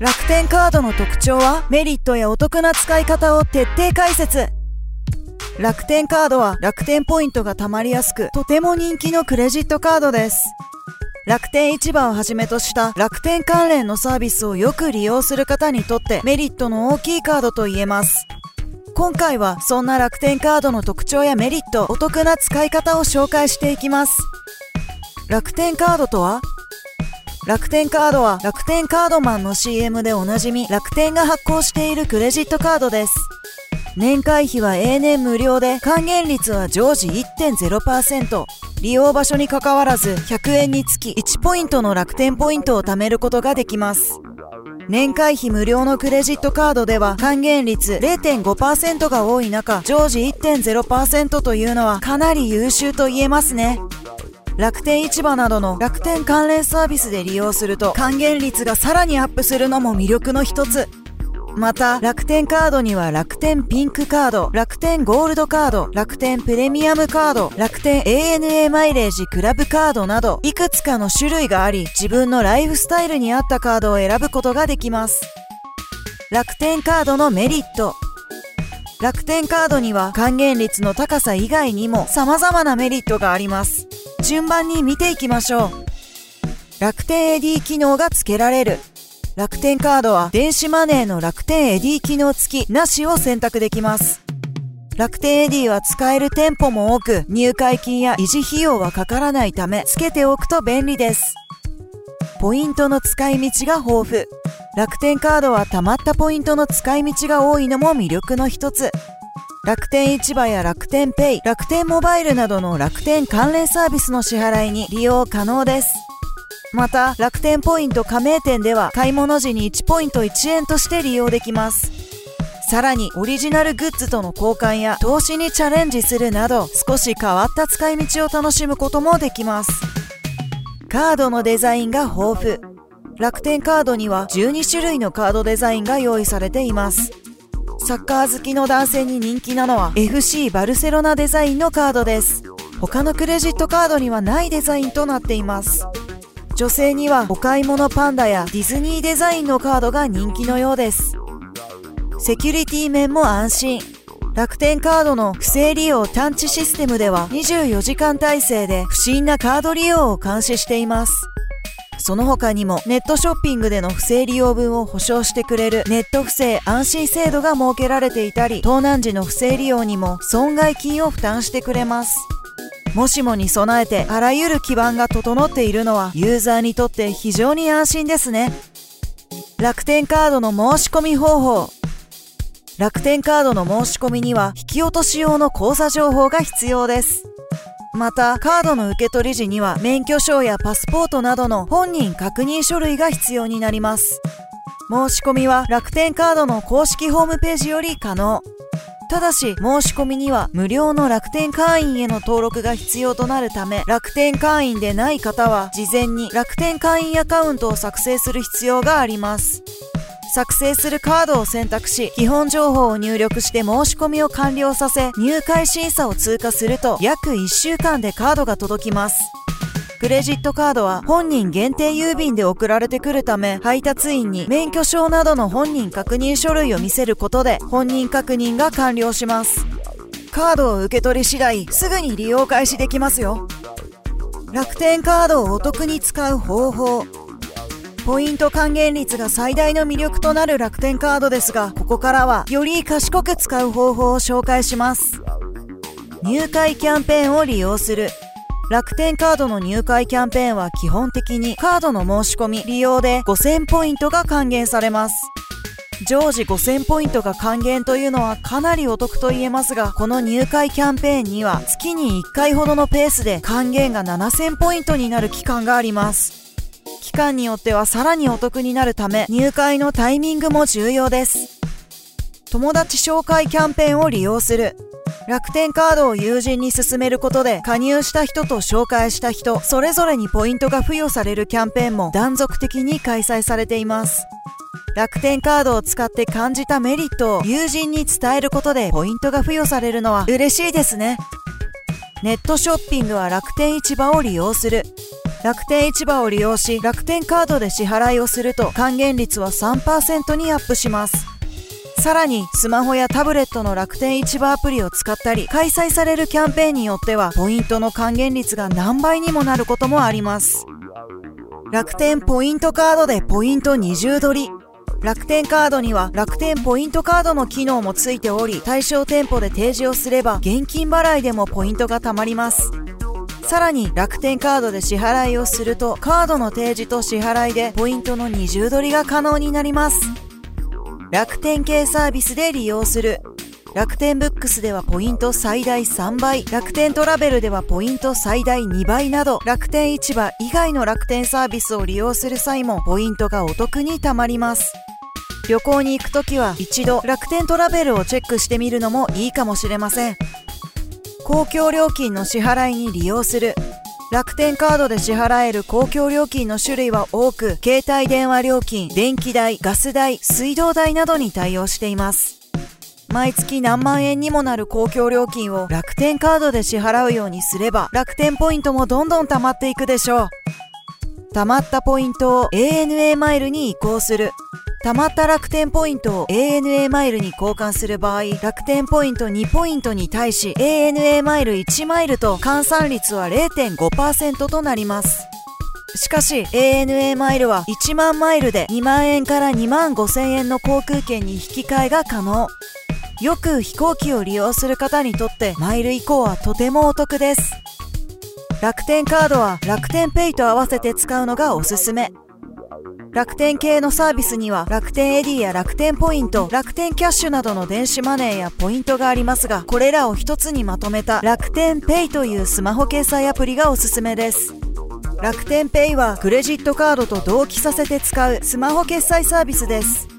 楽天カードの特徴はメリットやお得な使い方を徹底解説。楽天カードは楽天ポイントが貯まりやすくとても人気のクレジットカードです。楽天市場をはじめとした楽天関連のサービスをよく利用する方にとってメリットの大きいカードと言えます。今回はそんな楽天カードの特徴やメリットお得な使い方を紹介していきます。楽天カードとは楽天カードは楽天カードマンの CM でおなじみ楽天が発行しているクレジットカードです。年会費は永年無料で還元率は常時1.0%利用場所にかかわらず100円につき1ポイントの楽天ポイントを貯めることができます。年会費無料のクレジットカードでは還元率0.5%が多い中常時1.0%というのはかなり優秀と言えますね。楽天市場などの楽天関連サービスで利用すると還元率がさらにアップするのも魅力の一つ。また楽天カードには楽天ピンクカード楽天ゴールドカード楽天プレミアムカード楽天 ANA マイレージクラブカードなどいくつかの種類があり自分のライフスタイルに合ったカードを選ぶことができます。楽天カードのメリット。楽天カードには還元率の高さ以外にも様々なメリットがあります。順番に見ていきましょう。楽天 AD 機能が付けられる。楽天カードは電子マネーの楽天 AD 機能付きなしを選択できます。楽天 AD は使える店舗も多く入会金や維持費用はかからないため付けておくと便利です。ポイントの使い道が豊富。楽天カードは貯まったポイントの使い道が多いのも魅力の一つ。楽天市場や楽天ペイ、楽天モバイルなどの楽天関連サービスの支払いに利用可能です。また、楽天ポイント加盟店では買い物時に1ポイント1円として利用できます。さらに、オリジナルグッズとの交換や投資にチャレンジするなど、少し変わった使い道を楽しむこともできます。カードのデザインが豊富。楽天カードには12種類のカードデザインが用意されています。サッカー好きの男性に人気なのは FC バルセロナデザインのカードです。他のクレジットカードにはないデザインとなっています。女性にはお買い物パンダやディズニーデザインのカードが人気のようです。セキュリティ面も安心。楽天カードの不正利用探知システムでは24時間体制で不審なカード利用を監視しています。その他にもネットショッピングでの不正利用分を保証してくれるネット不正安心制度が設けられていたり盗難時の不正利用にも損害金を負担してくれます。もしもに備えてあらゆる基盤が整っているのはユーザーにとって非常に安心ですね。楽天カードの申し込み方法。楽天カードの申し込みには引き落とし用の口座情報が必要です。またカードの受け取り時には免許証やパスポートなどの本人確認書類が必要になります。申し込みは楽天カードの公式ホームページより可能。ただし申し込みには無料の楽天会員への登録が必要となるため楽天会員でない方は事前に楽天会員アカウントを作成する必要があります。作成するカードを選択し基本情報を入力して申し込みを完了させ入会審査を通過すると約1週間でカードが届きます。クレジットカードは本人限定郵便で送られてくるため配達員に免許証などの本人確認書類を見せることで本人確認が完了します。カードを受け取り次第すぐに利用開始できますよ。楽天カードをお得に使う方法。ポイント還元率が最大の魅力となる楽天カードですが、ここからはより賢く使う方法を紹介します。入会キャンペーンを利用する。楽天カードの入会キャンペーンは基本的にカードの申し込み、利用で5000ポイントが還元されます。常時5000ポイントが還元というのはかなりお得と言えますが、この入会キャンペーンには月に1回ほどのペースで還元が7000ポイントになる期間があります。期間によってはさらにお得になるため入会のタイミングも重要です。友達紹介キャンペーンを利用する。楽天カードを友人に勧めることで加入した人と紹介した人それぞれにポイントが付与されるキャンペーンも断続的に開催されています。楽天カードを使って感じたメリットを友人に伝えることでポイントが付与されるのは嬉しいですね。ネットショッピングは楽天市場を利用する。楽天市場を利用し楽天カードで支払いをすると還元率は3%にアップします。さらにスマホやタブレットの楽天市場アプリを使ったり開催されるキャンペーンによってはポイントの還元率が何倍にもなることもあります。楽天ポイントカードでポイント20取り楽天カードには楽天ポイントカードの機能もついており対象店舗で提示をすれば現金払いでもポイントが貯まります。さらに楽天カードで支払いをするとカードの提示と支払いでポイントの二重取りが可能になります楽天系サービスで利用する楽天ブックスではポイント最大3倍、楽天トラベルではポイント最大2倍など、楽天市場以外の楽天サービスを利用する際もポイントがお得に貯まります。旅行に行くときは一度楽天トラベルをチェックしてみるのもいいかもしれません。公共料金の支払いに利用する。楽天カードで支払える公共料金の種類は多く、携帯電話料金、電気代、ガス代、水道代などに対応しています。毎月何万円にもなる公共料金を楽天カードで支払うようにすれば楽天ポイントもどんどん貯まっていくでしょう。貯まったポイントを ANA マイルに移行する。貯まった楽天ポイントを ANA マイルに交換する場合、楽天ポイント2ポイントに対し ANA マイル1マイルと換算率は0.5%となります。しかし ANA マイルは1万マイルで2万円から2万5千円の航空券に引き換えが可能。よく飛行機を利用する方にとってマイル以降はとてもお得です。楽天カードは楽天ペイと合わせて使うのがおすすめ。楽天系のサービスには楽天エディや楽天ポイント、楽天キャッシュなどの電子マネーやポイントがありますが、これらを一つにまとめた楽天ペイというスマホ決済アプリがおすすめです。楽天ペイはクレジットカードと同期させて使うスマホ決済サービスです。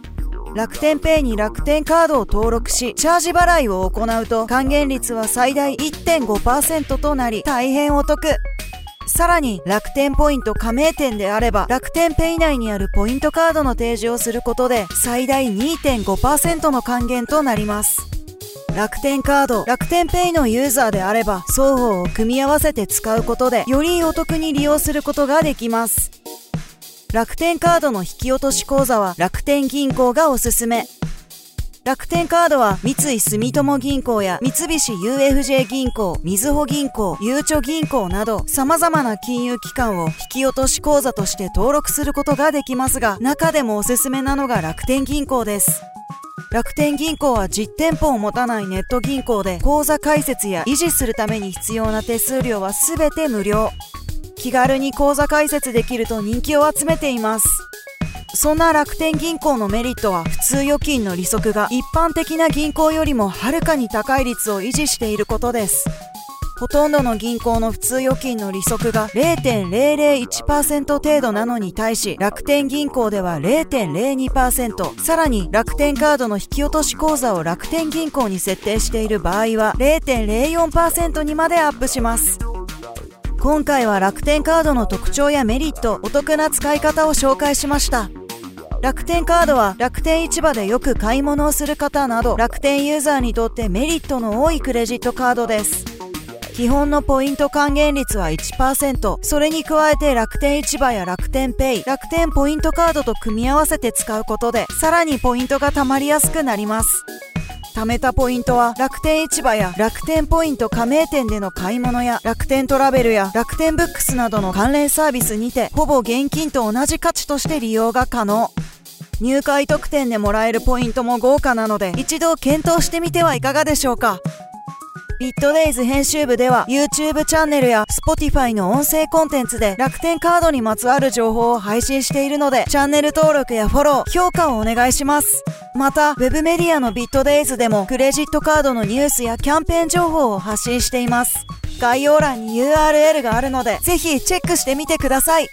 楽天ペイに楽天カードを登録し、チャージ払いを行うと還元率は最大1.5%となり、大変お得。さらに楽天ポイント加盟店であれば楽天ペイ内にあるポイントカードの提示をすることで最大2.5%の還元となります。楽天カード、楽天ペイのユーザーであれば双方を組み合わせて使うことでよりお得に利用することができます。楽天カードの引き落とし口座は楽天銀行がおすすめ。楽天カードは三井住友銀行や三菱 UFJ 銀行、みずほ銀行、ゆうちょ銀行など様々な金融機関を引き落とし口座として登録することができますが、中でもおすすめなのが楽天銀行です。楽天銀行は実店舗を持たないネット銀行で口座開設や維持するために必要な手数料は全て無料。気軽に口座開設できると人気を集めています。そんな楽天銀行のメリットは普通預金の利息が一般的な銀行よりもはるかに高い率を維持していることです。ほとんどの銀行の普通預金の利息が0.001%程度なのに対し楽天銀行では0.02%さらに楽天カードの引き落とし口座を楽天銀行に設定している場合は0.04%にまでアップします今回は楽天カードの特徴やメリット、お得な使い方を紹介しました。楽天カードは楽天市場でよく買い物をする方など楽天ユーザーにとってメリットの多いクレジットカードです。基本のポイント還元率は1%。それに加えて楽天市場や楽天ペイ、楽天ポイントカードと組み合わせて使うことで、さらにポイントが貯まりやすくなります。貯めたポイントは楽天市場や楽天ポイント加盟店での買い物や楽天トラベルや楽天ブックスなどの関連サービスにてほぼ現金と同じ価値として利用が可能。入会特典でもらえるポイントも豪華なので一度検討してみてはいかがでしょうか。ビットデイズ編集部では YouTube チャンネルや Spotify の音声コンテンツで楽天カードにまつわる情報を配信しているのでチャンネル登録やフォロー、評価をお願いします。また、ウェブメディアのビットデイズでもクレジットカードのニュースやキャンペーン情報を発信しています。概要欄に URL があるのでぜひチェックしてみてください。